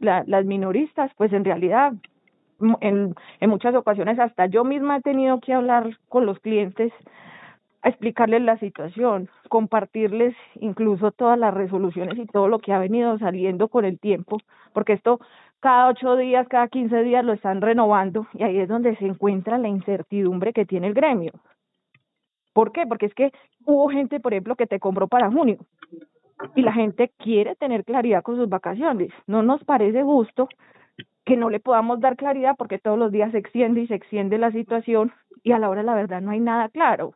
las minoristas, pues en realidad en, en muchas ocasiones hasta yo misma he tenido que hablar con los clientes a explicarles la situación, compartirles incluso todas las resoluciones y todo lo que ha venido saliendo con el tiempo, porque esto cada ocho días, cada quince días lo están renovando y ahí es donde se encuentra la incertidumbre que tiene el gremio. ¿Por qué? Porque es que hubo gente, por ejemplo, que te compró para junio y la gente quiere tener claridad con sus vacaciones. No nos parece justo que no le podamos dar claridad porque todos los días se extiende y se extiende la situación y a la hora la verdad no hay nada claro.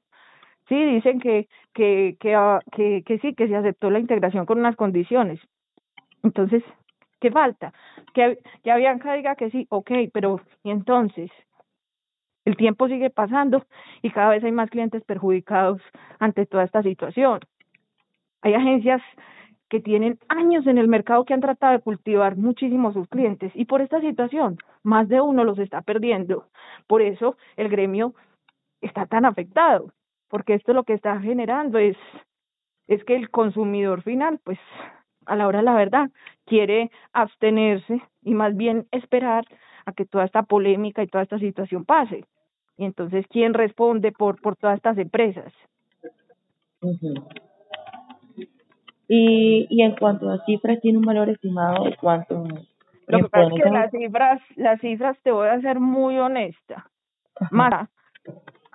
Sí, dicen que, que, que, ah, que, que sí, que se aceptó la integración con unas condiciones. Entonces, ¿qué falta? Que, que Bianca diga que sí, ok, pero ¿y entonces? El tiempo sigue pasando y cada vez hay más clientes perjudicados ante toda esta situación. Hay agencias que tienen años en el mercado que han tratado de cultivar muchísimo sus clientes y por esta situación más de uno los está perdiendo. Por eso el gremio está tan afectado porque esto lo que está generando es, es que el consumidor final, pues a la hora de la verdad, quiere abstenerse y más bien esperar a que toda esta polémica y toda esta situación pase. Y entonces, ¿quién responde por, por todas estas empresas? Y, y en cuanto a cifras, ¿tiene un valor estimado de cuánto? Lo que pasa es que las cifras, las cifras te voy a ser muy honesta. Más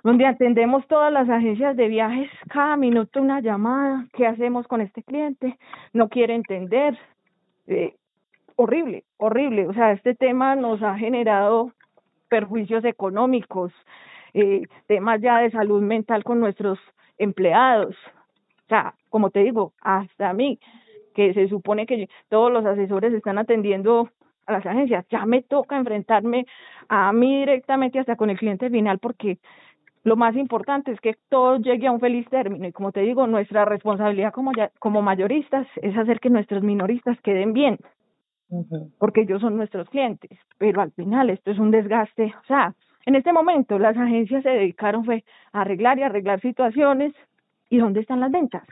donde atendemos todas las agencias de viajes, cada minuto una llamada, ¿qué hacemos con este cliente? No quiere entender. Eh, horrible, horrible. O sea, este tema nos ha generado perjuicios económicos, eh, temas ya de salud mental con nuestros empleados. O sea, como te digo, hasta a mí, que se supone que todos los asesores están atendiendo a las agencias, ya me toca enfrentarme a mí directamente hasta con el cliente final porque lo más importante es que todo llegue a un feliz término. Y como te digo, nuestra responsabilidad como, ya, como mayoristas es hacer que nuestros minoristas queden bien, porque ellos son nuestros clientes, pero al final esto es un desgaste, o sea, en este momento las agencias se dedicaron fue a arreglar y arreglar situaciones y ¿dónde están las ventas?